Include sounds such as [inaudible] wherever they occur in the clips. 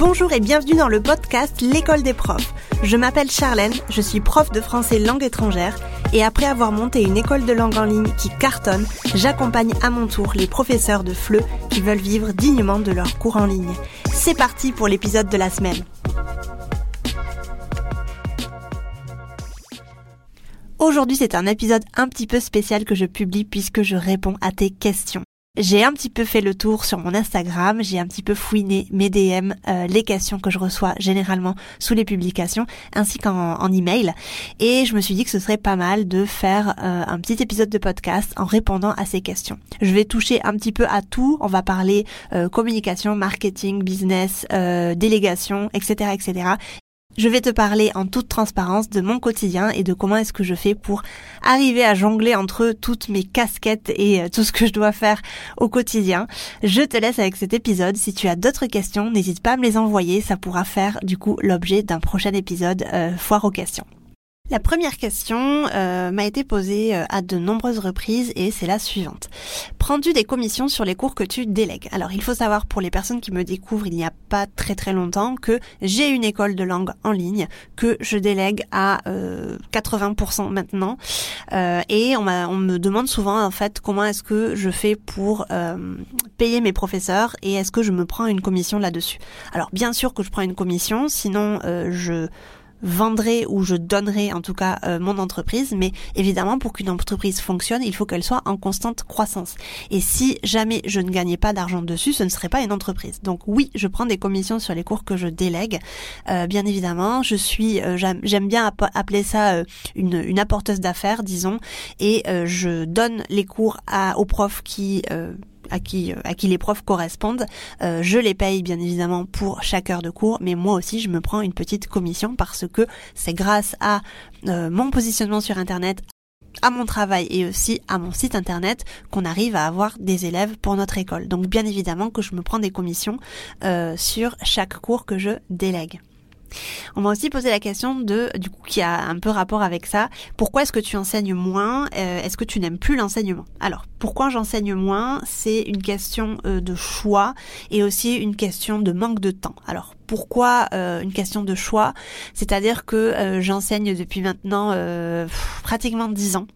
Bonjour et bienvenue dans le podcast L'école des profs. Je m'appelle Charlène, je suis prof de français langue étrangère et après avoir monté une école de langue en ligne qui cartonne, j'accompagne à mon tour les professeurs de FLE qui veulent vivre dignement de leurs cours en ligne. C'est parti pour l'épisode de la semaine. Aujourd'hui, c'est un épisode un petit peu spécial que je publie puisque je réponds à tes questions. J'ai un petit peu fait le tour sur mon Instagram, j'ai un petit peu fouiné mes DM, euh, les questions que je reçois généralement sous les publications, ainsi qu'en en email, et je me suis dit que ce serait pas mal de faire euh, un petit épisode de podcast en répondant à ces questions. Je vais toucher un petit peu à tout, on va parler euh, communication, marketing, business, délégation, etc., etc. Je vais te parler en toute transparence de mon quotidien et de comment est-ce que je fais pour arriver à jongler entre toutes mes casquettes et euh, tout ce que je dois faire au quotidien. Je te laisse avec cet épisode. Si tu as d'autres questions, n'hésite pas à me les envoyer. Ça pourra faire du coup l'objet d'un prochain épisode euh, foire aux questions. La première question euh, m'a été posée euh, à de nombreuses reprises et c'est la suivante. Prends-tu des commissions sur les cours que tu délègues? Alors il faut savoir pour les personnes qui me découvrent il n'y a pas très très longtemps que j'ai une école de langue en ligne que je délègue à 80% euh, maintenant et on, on, me demande souvent en fait comment est-ce que je fais pour payer mes professeurs et est-ce que je me prends une commission là-dessus? Alors bien sûr que je prends une commission, sinon je vendrai ou je donnerai en tout cas euh, mon entreprise, mais évidemment pour qu'une entreprise fonctionne, il faut qu'elle soit en constante croissance. Et si jamais je ne gagnais pas d'argent dessus, ce ne serait pas une entreprise. Donc oui, je prends des commissions sur les cours que je délègue. Euh, bien évidemment, je suis, euh, j'aime bien appeler ça une, une apporteuse d'affaires, disons, et je donne les cours à, aux profs qui à qui, à qui les profs correspondent. Euh, je les paye bien évidemment pour chaque heure de cours, mais moi aussi je me prends une petite commission parce que c'est grâce à euh, mon positionnement sur Internet, à mon travail et aussi à mon site internet qu'on arrive à avoir des élèves pour notre école. Donc bien évidemment que je me prends des commissions euh, sur chaque cours que je délègue. On m'a aussi posé la question de, du coup, qui a un peu rapport avec ça. Pourquoi est-ce que tu enseignes moins euh, Est-ce que tu n'aimes plus l'enseignement? Alors, pourquoi j'enseigne moins? C'est une question euh, de choix et aussi une question de manque de temps. Alors, pourquoi euh, une question de choix? C'est-à-dire que j'enseigne depuis maintenant pratiquement dix ans.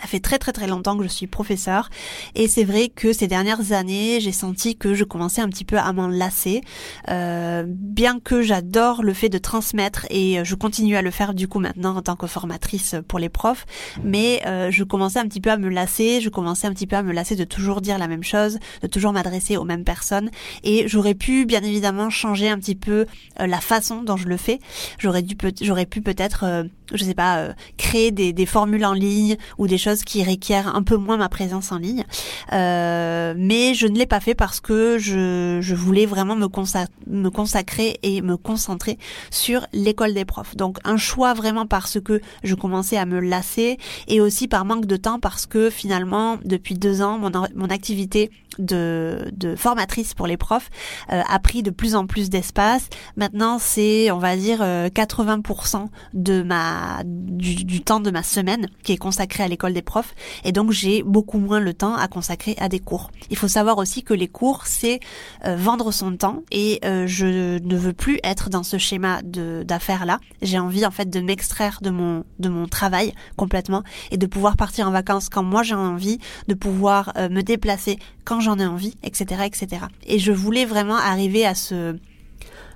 Ça fait très très très longtemps que je suis professeur et c'est vrai que ces dernières années j'ai senti que je commençais un petit peu à m'en lasser. Euh, bien que j'adore le fait de transmettre et je continue à le faire du coup maintenant en tant que formatrice pour les profs, mais euh, je commençais un petit peu à me lasser, je commençais un petit peu à me lasser de toujours dire la même chose, de toujours m'adresser aux mêmes personnes et j'aurais pu bien évidemment changer un petit peu euh, la façon dont je le fais. J'aurais dû j'aurais pu peut-être euh, je sais pas, créer des, des, formules en ligne ou des choses qui requièrent un peu moins ma présence en ligne. Euh, mais je ne l'ai pas fait parce que je, je voulais vraiment me, consacrer et me concentrer sur l'école des profs. Donc un choix vraiment parce que je commençais à me lasser et aussi par manque de temps parce que finalement depuis deux ans mon, mon activité de, de formatrice pour les profs euh, a pris de plus en plus d'espace. Maintenant c'est on va dire 80% de ma du, temps de ma semaine qui est consacré à l'école profs et donc j'ai beaucoup moins le temps à consacrer à des cours. Il faut savoir aussi que les cours c'est euh, vendre son temps et euh, je ne veux plus être dans ce schéma d'affaires là. J'ai envie en fait de m'extraire de mon de mon travail complètement et de pouvoir partir en vacances quand moi j'ai envie, de pouvoir euh, me déplacer quand j'en ai envie, etc., etc. Et je voulais vraiment arriver à ce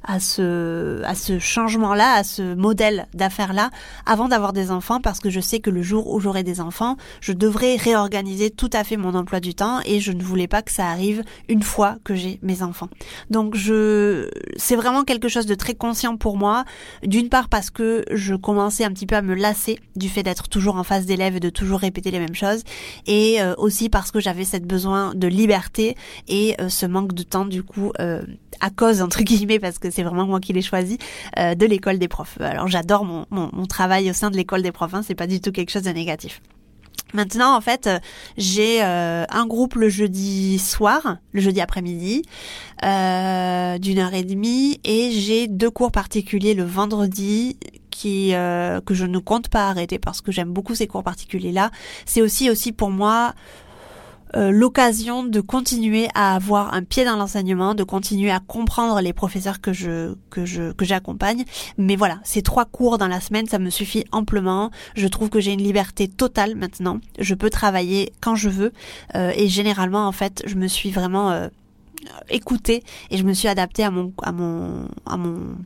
à ce, à ce changement-là, à ce modèle d'affaires-là, avant d'avoir des enfants, parce que je sais que le jour où j'aurai des enfants, je devrais réorganiser tout à fait mon emploi du temps et je ne voulais pas que ça arrive une fois que j'ai mes enfants. Donc je, c'est vraiment quelque chose de très conscient pour moi. D'une part parce que je commençais un petit peu à me lasser du fait d'être toujours en face d'élèves et de toujours répéter les mêmes choses, et euh, aussi parce que j'avais cette besoin de liberté et euh, ce manque de temps du coup euh, à cause entre guillemets parce que c'est vraiment moi qui l'ai choisi, euh, de l'école des profs. Alors j'adore mon, mon, travail au sein de l'école des profs, hein, c'est pas du tout quelque chose de négatif. Maintenant, en fait, j'ai euh, un groupe le jeudi soir, le jeudi après-midi, euh, d'une heure et demie, et j'ai deux cours particuliers le vendredi qui que je ne compte pas arrêter parce que j'aime beaucoup ces cours particuliers là. C'est aussi aussi pour moi euh, l'occasion de continuer à avoir un pied dans l'enseignement, de continuer à comprendre les professeurs que je que je que j'accompagne. Mais voilà, ces trois cours dans la semaine, ça me suffit amplement. Je trouve que j'ai une liberté totale maintenant. Je peux travailler quand je veux euh, et généralement en fait, je me suis vraiment euh, écoutée et je me suis adaptée à mon à mon à mon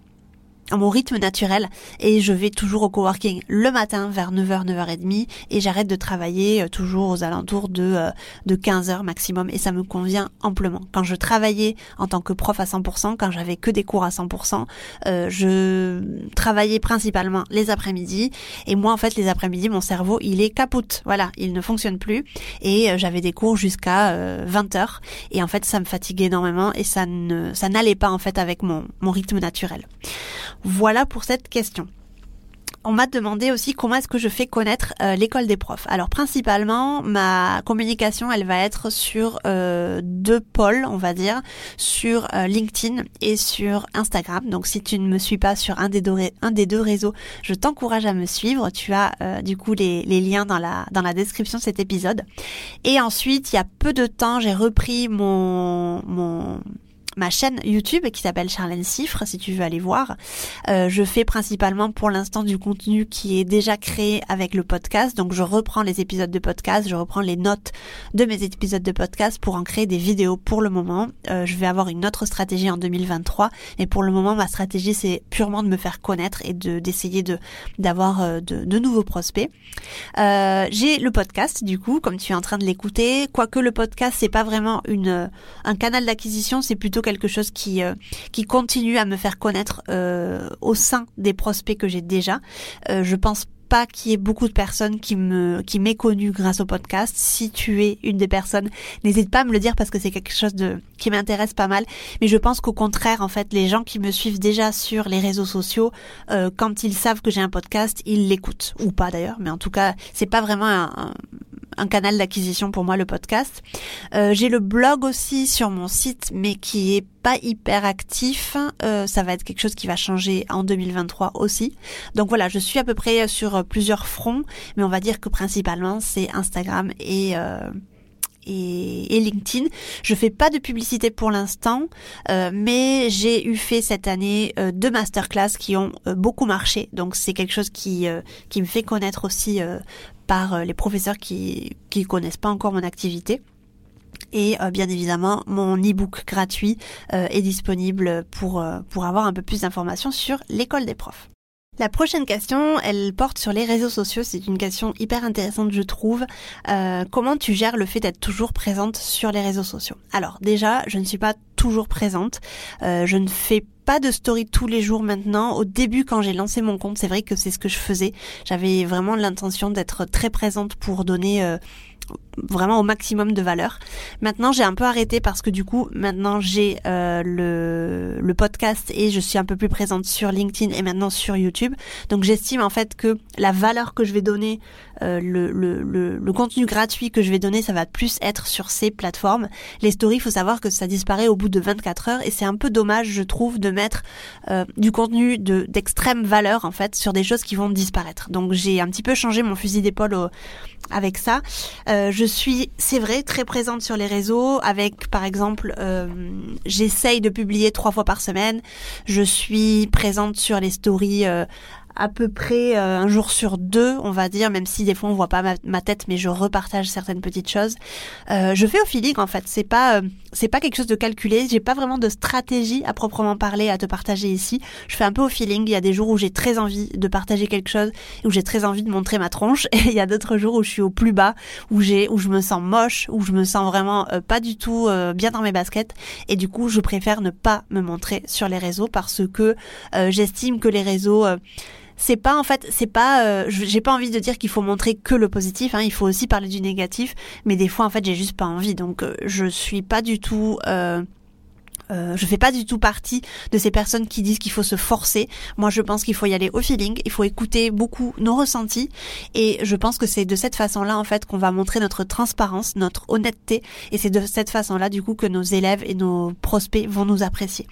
à mon rythme naturel et je vais toujours au coworking le matin vers 9h 9h30 et j'arrête de travailler euh, toujours aux alentours de euh, de 15h maximum et ça me convient amplement. Quand je travaillais en tant que prof à 100%, quand j'avais que des cours à 100%, euh, je travaillais principalement les après-midi et moi en fait les après-midi mon cerveau il est capote. Voilà, il ne fonctionne plus et j'avais des cours jusqu'à 20h et en fait ça me fatiguait énormément et ça ne ça n'allait pas en fait avec mon mon rythme naturel. Voilà pour cette question on m'a demandé aussi comment est-ce que je fais connaître euh, l'école des profs. Alors principalement, ma communication, elle va être sur euh, deux pôles, on va dire, sur euh, LinkedIn et sur Instagram. Donc si tu ne me suis pas sur un des deux, réseaux, je t'encourage à me suivre. Tu as du coup les, les, liens dans la, dans la description de cet épisode. Et ensuite, il y a peu de temps, j'ai repris mon, mon ma chaîne YouTube qui s'appelle Charlène Cifre, si tu veux aller voir. Euh, je fais principalement pour l'instant du contenu qui est déjà créé avec le podcast. Donc je reprends les épisodes de podcast, je reprends les notes de mes épisodes de podcast pour en créer des vidéos pour le moment. Euh, je vais avoir une autre stratégie en 2023. Et pour le moment, ma stratégie, c'est purement de me faire connaître et de d'essayer de d'avoir euh, de, de, nouveaux prospects. J'ai le podcast, du coup, comme tu es en train de l'écouter. Quoique le podcast, c'est pas vraiment une un canal d'acquisition, c'est plutôt quelque chose qui euh, qui continue à me faire connaître euh, au sein des prospects que j'ai déjà. Euh, je pense pas qu'il y ait beaucoup de personnes qui me qui m'aient connu grâce au podcast. Si tu es une des personnes, n'hésite pas à me le dire parce que c'est quelque chose de qui m'intéresse pas mal. Mais je pense qu'au contraire, en fait, les gens qui me suivent déjà sur les réseaux sociaux, euh, quand ils savent que j'ai un podcast, ils l'écoutent ou pas d'ailleurs. Mais en tout cas, c'est pas vraiment un, canal d'acquisition pour moi le podcast. Euh, j'ai le blog aussi sur mon site, mais qui est pas hyper actif. Euh, ça va être quelque chose qui va changer en 2023 aussi. Donc voilà, je suis à peu près sur plusieurs fronts, mais on va dire que principalement c'est Instagram et euh, et, LinkedIn. Je fais pas de publicité pour l'instant, euh, mais j'ai eu fait cette année euh, deux masterclass qui ont euh, beaucoup marché. Donc c'est quelque chose qui qui me fait connaître aussi par les professeurs qui qui connaissent pas encore mon activité. Et bien évidemment, mon e-book gratuit est disponible pour pour avoir un peu plus d'informations sur l'école des profs. La prochaine question, elle porte sur les réseaux sociaux. C'est une question hyper intéressante, je trouve. Euh, comment tu gères le fait d'être toujours présente sur les réseaux sociaux? Alors déjà, je ne suis pas toujours présente. Euh, je ne fais pas de story tous les jours maintenant. Au début, quand j'ai lancé mon compte, c'est vrai que c'est ce que je faisais. J'avais vraiment l'intention d'être très présente pour donner euh, vraiment au maximum de valeur. Maintenant, j'ai un peu arrêté parce que du coup, maintenant j'ai euh, le, le podcast et je suis un peu plus présente sur LinkedIn et maintenant sur YouTube. Donc j'estime en fait que la valeur que je vais donner, euh, le, le, le, contenu gratuit que je vais donner, ça va plus être sur ces plateformes. Les stories, il faut savoir que ça disparaît au bout de 24 heures et c'est un peu dommage, je trouve, de mettre euh, du contenu de d'extrême valeur en fait sur des choses qui vont disparaître. Donc j'ai un petit peu changé mon fusil d'épaule avec ça. Euh, je suis, c'est vrai, très présente sur les réseaux avec, par exemple, euh, j'essaye de publier trois fois par semaine. Je suis présente sur les stories euh, à peu près euh, un jour sur deux, on va dire, même si des fois on voit pas ma, tête, mais je repartage certaines petites choses. Euh, je fais au feeling en fait. C'est pas euh, c'est pas quelque chose de calculé. J'ai pas vraiment de stratégie à proprement parler à te partager ici. Je fais un peu au feeling. Il y a des jours où j'ai très envie de partager quelque chose, où j'ai très envie de montrer ma tronche, [laughs] et il y a d'autres jours où je suis au plus bas, où j'ai où je me sens moche, où je me sens vraiment pas du tout bien dans mes baskets, et du coup je préfère ne pas me montrer sur les réseaux parce que j'estime que les réseaux c'est pas en fait, c'est pas, euh, j'ai pas envie de dire qu'il faut montrer que le positif. Hein, il faut aussi parler du négatif, mais des fois en fait j'ai juste pas envie. Donc euh, je suis pas du tout euh, euh, je fais pas du tout partie de ces personnes qui disent qu'il faut se forcer. Moi, je pense qu'il faut y aller au feeling. Il faut écouter beaucoup nos ressentis. Et je pense que c'est de cette façon-là, en fait, qu'on va montrer notre transparence, notre honnêteté. Et c'est de cette façon-là, du coup, que nos élèves et nos prospects vont nous apprécier.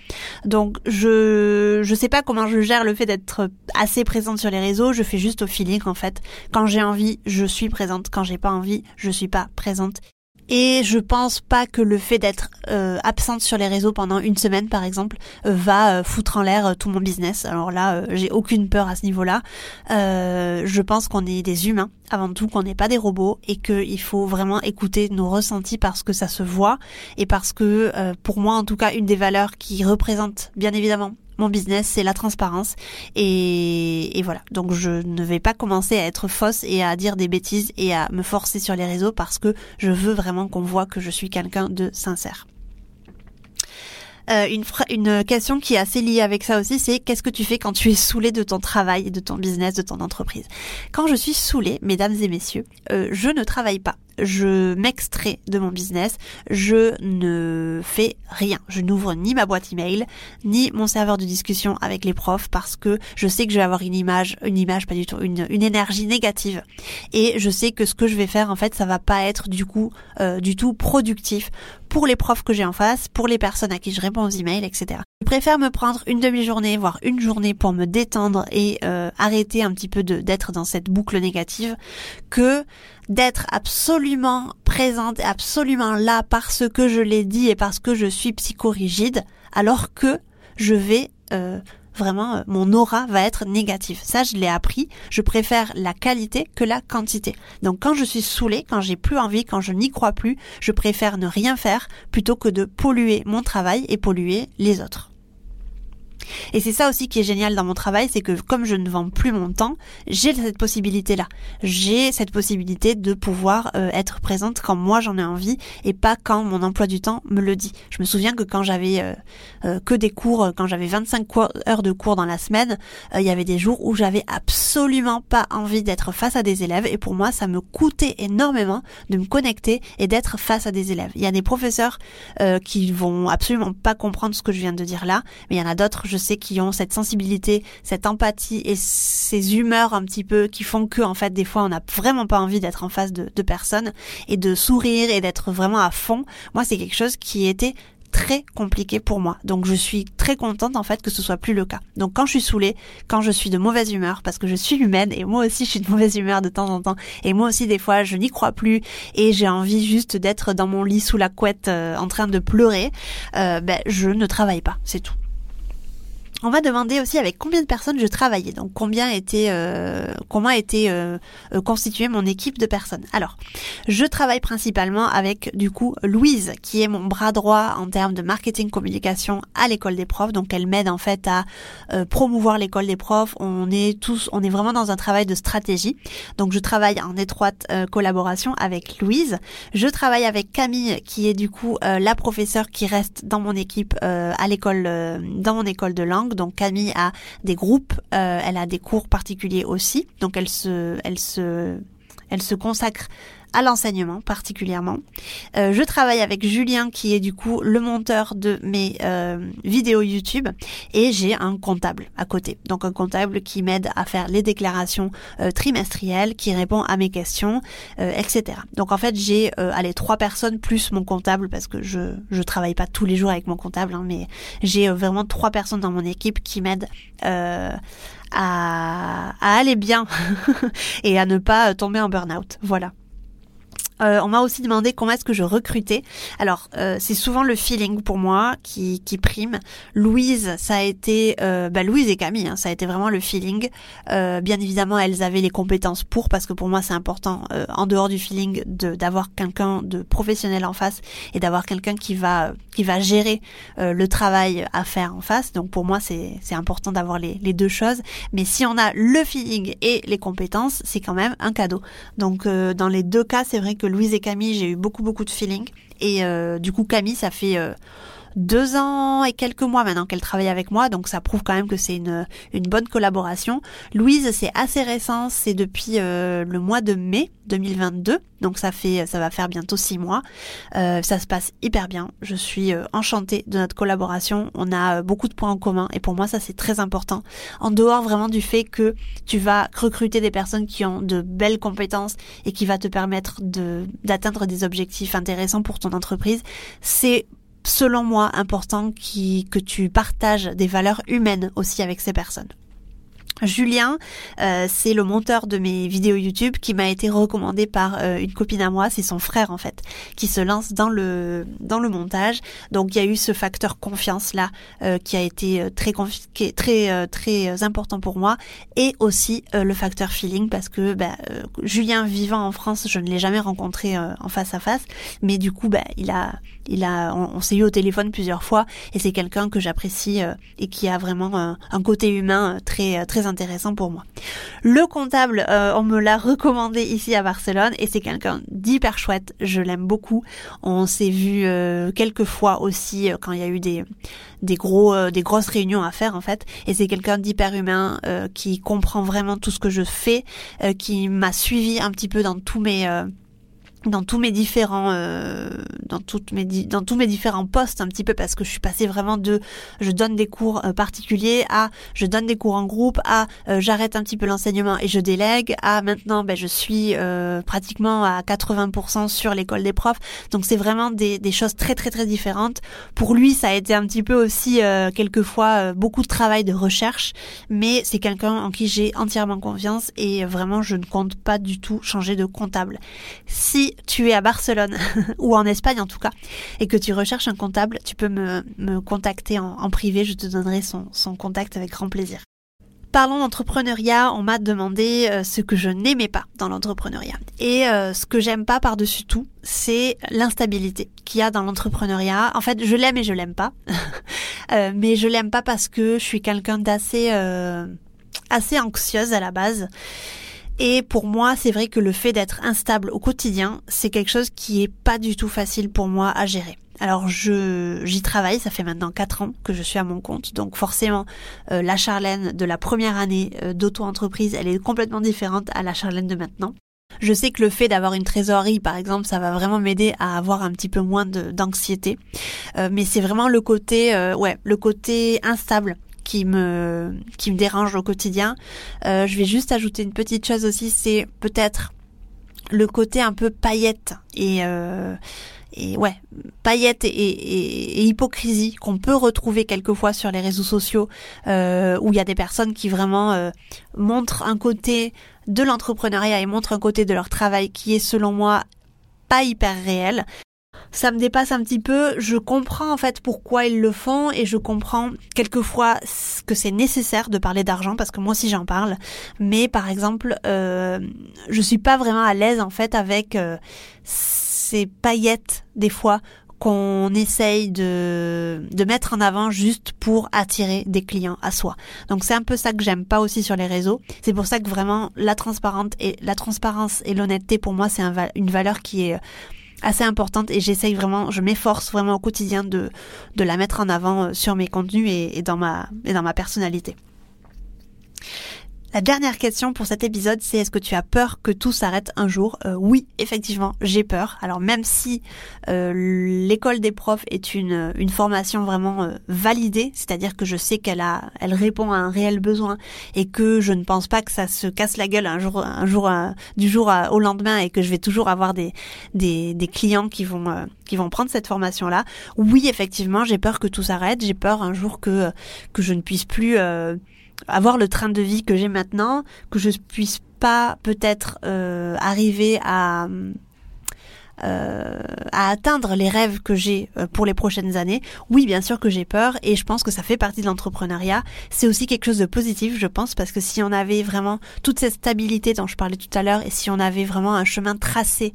Donc, je, je sais pas comment je gère le fait d'être assez présente sur les réseaux. Je fais juste au feeling, en fait. Quand j'ai envie, je suis présente. Quand j'ai pas envie, je suis pas présente. Et je pense pas que le fait d'être euh, absente sur les réseaux pendant une semaine, par exemple, euh, va euh, foutre en l'air tout mon business. Alors là, j'ai aucune peur à ce niveau-là. je pense qu'on est des humains avant tout, qu'on n'est pas des robots et qu'il faut vraiment écouter nos ressentis parce que ça se voit et parce que, pour moi, en tout cas, une des valeurs qui représente bien évidemment mon business, c'est la transparence. Et, voilà. Donc je ne vais pas commencer à être fausse et à dire des bêtises et à me forcer sur les réseaux parce que je veux vraiment qu'on voit que je suis quelqu'un de sincère. Euh, une, question qui est assez liée avec ça aussi, c'est qu'est-ce que tu fais quand tu es saoulé de ton travail, de ton business, de ton entreprise? Quand je suis saoulée, mesdames et messieurs, euh, je ne travaille pas je m'extrais de mon business, je ne fais rien. Je n'ouvre ni ma boîte email, ni mon serveur de discussion avec les profs parce que je sais que je vais avoir une image, une image pas du tout, une, énergie négative. Et je sais que ce que je vais faire, en fait, ça va pas être du coup euh, du tout productif pour les profs que j'ai en face, pour les personnes à qui je réponds aux emails, etc. Je préfère me prendre une demi-journée, voire une journée pour me détendre et euh, arrêter un petit peu d'être dans cette boucle négative que d'être absolument présente et absolument là parce que je l'ai dit et parce que je suis psychorigide, alors que je vais euh, vraiment euh, mon aura va être négative. Ça, je l'ai appris. Je préfère la qualité que la quantité. Donc, quand je suis saoulée, quand j'ai plus envie, quand je n'y crois plus, je préfère ne rien faire plutôt que de polluer mon travail et polluer les autres. Et c'est ça aussi qui est génial dans mon travail, c'est que comme je ne vends plus mon temps, j'ai cette possibilité-là. J'ai cette possibilité de pouvoir euh, être présente quand moi j'en ai envie et pas quand mon emploi du temps me le dit. Je me souviens que quand j'avais euh, euh, que des cours, quand j'avais 25 heures de cours dans la semaine, il y avait des jours où j'avais absolument pas envie d'être face à des élèves et pour moi ça me coûtait énormément de me connecter et d'être face à des élèves. Il y a des professeurs qui vont absolument pas comprendre ce que je viens de dire là, mais il y en a d'autres, je sais, qui ont cette sensibilité, cette empathie et ces humeurs un petit peu qui font que, en fait, des fois, on n'a vraiment pas envie d'être en face de, personnes et de sourire et d'être vraiment à fond. Moi, c'est quelque chose qui était très compliqué pour moi. Donc je suis très contente en fait que ce soit plus le cas. Donc quand je suis saoulée, quand je suis de mauvaise humeur, parce que je suis humaine et moi aussi je suis de mauvaise humeur de temps en temps, et moi aussi des fois je n'y crois plus et j'ai envie juste d'être dans mon lit sous la couette euh, en train de pleurer, euh, ben je ne travaille pas, c'est tout. On m'a demandé aussi avec combien de personnes je travaillais, donc combien était euh, comment était euh, euh, constituée mon équipe de personnes. Alors, je travaille principalement avec du coup Louise, qui est mon bras droit en termes de marketing communication à l'école des profs. Donc, elle m'aide en fait à euh, promouvoir l'école des profs. On est tous, on est vraiment dans un travail de stratégie. Donc, je travaille en étroite collaboration avec Louise. Je travaille avec Camille, qui est du coup la professeure qui reste dans mon équipe à l'école, dans mon école de langue donc Camille a des groupes, euh, elle a des cours particuliers aussi. Donc elle se, elle se, elle se consacre à l'enseignement particulièrement. Euh, je travaille avec Julien qui est du coup le monteur de mes euh, vidéos YouTube et j'ai un comptable à côté. Donc un comptable qui m'aide à faire les déclarations euh, trimestrielles, qui répond à mes questions, etc. Donc en fait j'ai allez trois personnes plus mon comptable parce que je je travaille pas tous les jours avec mon comptable, hein, mais j'ai vraiment trois personnes dans mon équipe qui m'aident à, à aller bien [laughs] et à ne pas tomber en burn-out. Voilà. Euh, on m'a aussi demandé comment est-ce que je recrutais. Alors, euh, c'est souvent le feeling pour moi qui, qui prime. Louise, ça a été... Euh, bah, Louise et Camille, hein, ça a été vraiment le feeling. bien évidemment, elles avaient les compétences pour, parce que pour moi, c'est important, en dehors du feeling, d'avoir quelqu'un de professionnel en face et d'avoir quelqu'un qui va, qui va gérer le travail à faire en face. Donc pour moi, c'est important d'avoir les, les deux choses. Mais si on a le feeling et les compétences, c'est quand même un cadeau. Donc dans les deux cas, c'est vrai que Louise et Camille, j'ai eu beaucoup beaucoup de feeling. Et euh, du coup, Camille, ça fait euh, deux ans et quelques mois maintenant qu'elle travaille avec moi, donc ça prouve quand même que c'est une, une bonne collaboration. Louise, c'est assez récent, c'est depuis euh, le mois de mai 2022, donc ça fait, ça va faire bientôt six mois. Euh, ça se passe hyper bien. Je suis euh, enchantée de notre collaboration. On a beaucoup de points en commun et pour moi ça c'est très important. En dehors vraiment du fait que tu vas recruter des personnes qui ont de belles compétences et qui va te permettre de d'atteindre des objectifs intéressants pour ton entreprise, c'est selon moi, important qui, que tu partages des valeurs humaines aussi avec ces personnes. Julien, euh, c'est le monteur de mes vidéos YouTube qui m'a été recommandé par euh, une copine à moi, c'est son frère en fait, qui se lance dans le dans le montage. Donc il y a eu ce facteur confiance là euh, qui a été très très très important pour moi et aussi le facteur feeling parce que bah, Julien vivant en France, je ne l'ai jamais rencontré en face à face, mais du coup bah, il a il a on, s'est eu au téléphone plusieurs fois et c'est quelqu'un que j'apprécie et qui a vraiment un côté humain très très intéressant pour moi. Le comptable, euh, on me l'a recommandé ici à Barcelone et c'est quelqu'un d'hyper chouette. Je l'aime beaucoup. On s'est vu euh, quelques fois aussi euh, quand il y a eu des des gros des grosses réunions à faire en fait. Et c'est quelqu'un d'hyper humain qui comprend vraiment tout ce que je fais, qui m'a suivi un petit peu dans tous mes dans tous mes différents euh, dans toutes mes dans tous mes différents postes un petit peu parce que je suis passée vraiment de je donne des cours euh, particuliers à je donne des cours en groupe à euh, j'arrête un petit peu l'enseignement et je délègue à maintenant ben je suis pratiquement à 80% sur l'école des profs. Donc c'est vraiment des, des choses très très très différentes. Pour lui ça a été un petit peu aussi quelquefois beaucoup de travail de recherche mais c'est quelqu'un en qui j'ai entièrement confiance et vraiment je ne compte pas du tout changer de comptable. Si tu es à Barcelone, [laughs] ou en Espagne en tout cas, et que tu recherches un comptable, tu peux me, me contacter en, privé, je te donnerai son, son contact avec grand plaisir. Parlons d'entrepreneuriat, on m'a demandé euh, ce que je n'aimais pas dans l'entrepreneuriat. Et euh, ce que j'aime pas par-dessus tout, c'est l'instabilité qu'il y a dans l'entrepreneuriat. En fait, je l'aime et je l'aime pas. [laughs] euh, mais je l'aime pas parce que je suis quelqu'un d'assez assez anxieuse à la base et pour moi, c'est vrai que le fait d'être instable au quotidien, c'est quelque chose qui est pas du tout facile pour moi à gérer. Alors je j'y travaille, ça fait maintenant 4 ans que je suis à mon compte, donc forcément euh, la Charlène de la première année euh, d'auto-entreprise, elle est complètement différente à la Charlène de maintenant. Je sais que le fait d'avoir une trésorerie, par exemple, ça va vraiment m'aider à avoir un petit peu moins d'anxiété. Euh, mais c'est vraiment le côté, ouais, le côté instable qui me qui me dérange au quotidien. Euh, je vais juste ajouter une petite chose aussi, c'est peut-être le côté un peu paillette et euh, et ouais, paillette et, et, hypocrisie qu'on peut retrouver quelquefois sur les réseaux sociaux, euh, où il y a des personnes qui vraiment euh, montrent un côté de l'entrepreneuriat et montrent un côté de leur travail qui est selon moi pas hyper réel ça me dépasse un petit peu. Je comprends en fait pourquoi ils le font et je comprends quelquefois que c'est nécessaire de parler d'argent parce que moi aussi j'en parle. Mais par exemple, euh, je suis pas vraiment à l'aise en fait avec euh, ces paillettes des fois qu'on essaye de, de mettre en avant juste pour attirer des clients à soi. Donc c'est un peu ça que j'aime pas aussi sur les réseaux. C'est pour ça que vraiment la transparente et la transparence et l'honnêteté pour moi c'est une valeur qui est assez importante et j'essaye vraiment, je m'efforce vraiment au quotidien de, de la mettre en avant euh, sur mes contenus et, et dans ma, et dans ma personnalité. La dernière question pour cet épisode, c'est est-ce que tu as peur que tout s'arrête un jour? Euh, Oui, effectivement, j'ai peur. Alors même si euh, l'école des profs est une, une formation vraiment euh, validée, c'est-à-dire que je sais qu'elle a, elle répond à un réel besoin et que je ne pense pas que ça se casse la gueule un jour, un jour du jour au lendemain et que je vais toujours avoir des, des, des clients qui vont, qui vont prendre cette formation-là. Oui, effectivement, j'ai peur que tout s'arrête. J'ai peur un jour que que je ne puisse plus avoir le train de vie que j'ai maintenant, que je puisse pas peut-être euh, arriver à euh, à atteindre les rêves que j'ai euh, pour les prochaines années. Oui, bien sûr que j'ai peur et je pense que ça fait partie de l'entrepreneuriat. C'est aussi quelque chose de positif, je pense, parce que si on avait vraiment toute cette stabilité dont je parlais tout à l'heure et si on avait vraiment un chemin tracé,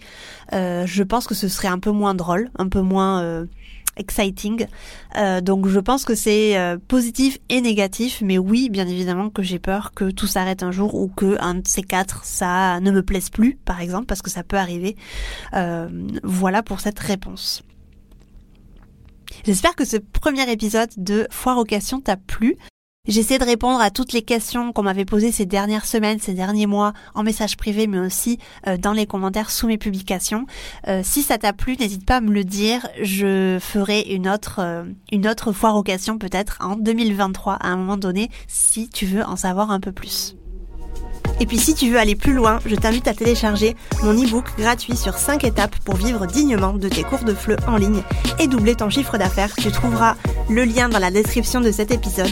je pense que ce serait un peu moins drôle, un peu moins exciting. Euh, donc je pense que c'est euh, positif et négatif, mais oui, bien évidemment que j'ai peur que tout s'arrête un jour ou que un de ces quatre ça ne me plaise plus, par exemple, parce que ça peut arriver. Euh, voilà pour cette réponse. J'espère que ce premier épisode de Foire aux questions t'a plu. J'essaie de répondre à toutes les questions qu'on m'avait posées ces dernières semaines, ces derniers mois, en message privé, mais aussi euh, dans les commentaires sous mes publications. Euh, si ça t'a plu, n'hésite pas à me le dire. Je ferai une autre, euh, une autre foire aux questions peut-être en 2023 à un moment donné, si tu veux en savoir un peu plus. Et puis si tu veux aller plus loin, je t'invite à télécharger mon e-book gratuit sur 5 étapes pour vivre dignement de tes cours de FLE en ligne et doubler ton chiffre d'affaires. Tu trouveras le lien dans la description de cet épisode.